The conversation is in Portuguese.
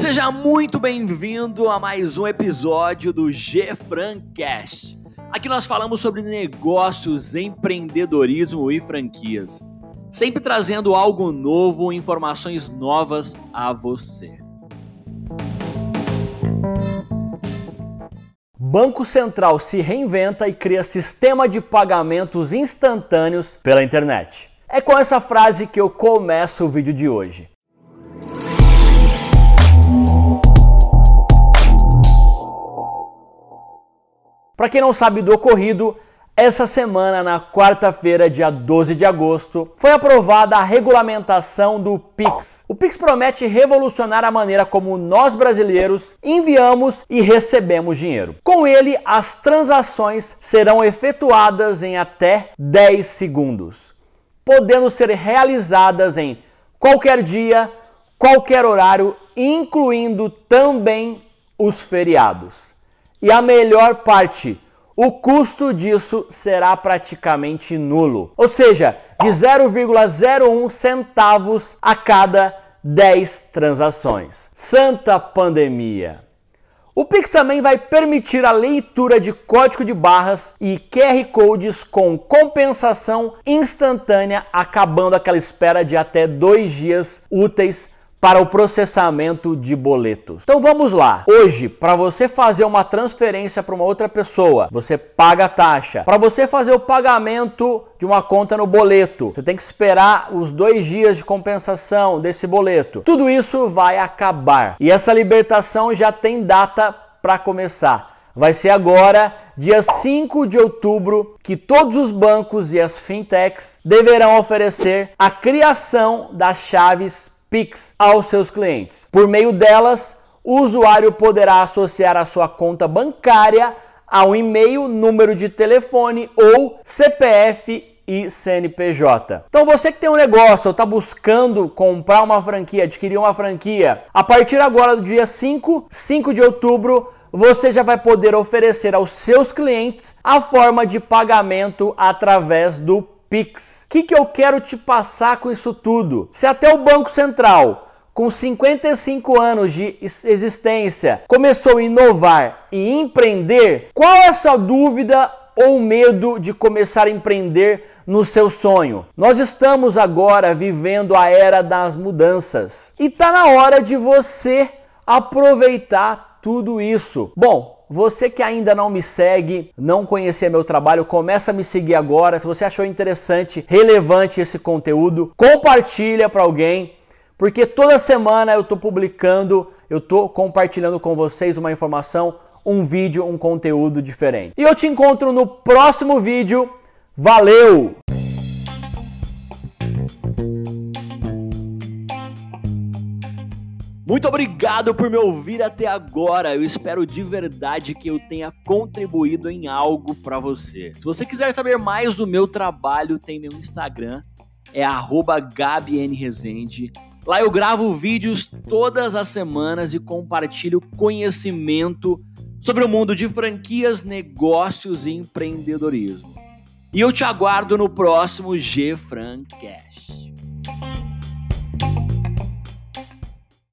Seja muito bem-vindo a mais um episódio do G Francast. Aqui nós falamos sobre negócios, empreendedorismo e franquias, sempre trazendo algo novo, informações novas a você. Banco Central se reinventa e cria sistema de pagamentos instantâneos pela internet. É com essa frase que eu começo o vídeo de hoje. Para quem não sabe do ocorrido, essa semana, na quarta-feira, dia 12 de agosto, foi aprovada a regulamentação do Pix. O Pix promete revolucionar a maneira como nós brasileiros enviamos e recebemos dinheiro. Com ele, as transações serão efetuadas em até 10 segundos, podendo ser realizadas em qualquer dia, qualquer horário, incluindo também os feriados. E a melhor parte, o custo disso será praticamente nulo, ou seja, de 0,01 centavos a cada 10 transações. Santa pandemia! O Pix também vai permitir a leitura de código de barras e QR codes com compensação instantânea, acabando aquela espera de até dois dias úteis para o processamento de boletos. Então vamos lá. Hoje, para você fazer uma transferência para uma outra pessoa, você paga a taxa. Para você fazer o pagamento de uma conta no boleto, você tem que esperar os dois dias de compensação desse boleto. Tudo isso vai acabar e essa libertação já tem data para começar. Vai ser agora, dia 5 de outubro, que todos os bancos e as fintechs deverão oferecer a criação das chaves Pix aos seus clientes. Por meio delas, o usuário poderá associar a sua conta bancária ao e-mail, número de telefone ou CPF e CNPJ. Então você que tem um negócio ou está buscando comprar uma franquia, adquirir uma franquia, a partir agora do dia 5, 5 de outubro, você já vai poder oferecer aos seus clientes a forma de pagamento através do Pix. O que, que eu quero te passar com isso tudo? Se até o Banco Central, com 55 anos de existência, começou a inovar e empreender, qual é essa dúvida ou medo de começar a empreender no seu sonho. Nós estamos agora vivendo a era das mudanças e está na hora de você aproveitar tudo isso. Bom, você que ainda não me segue, não conhecia meu trabalho, começa a me seguir agora. Se você achou interessante, relevante esse conteúdo, compartilha para alguém, porque toda semana eu estou publicando, eu estou compartilhando com vocês uma informação, um vídeo, um conteúdo diferente. E eu te encontro no próximo vídeo. Valeu! Muito obrigado por me ouvir até agora. Eu espero de verdade que eu tenha contribuído em algo para você. Se você quiser saber mais do meu trabalho, tem meu Instagram, é @gabnresende. Lá eu gravo vídeos todas as semanas e compartilho conhecimento sobre o mundo de franquias, negócios e empreendedorismo. E eu te aguardo no próximo G Francast.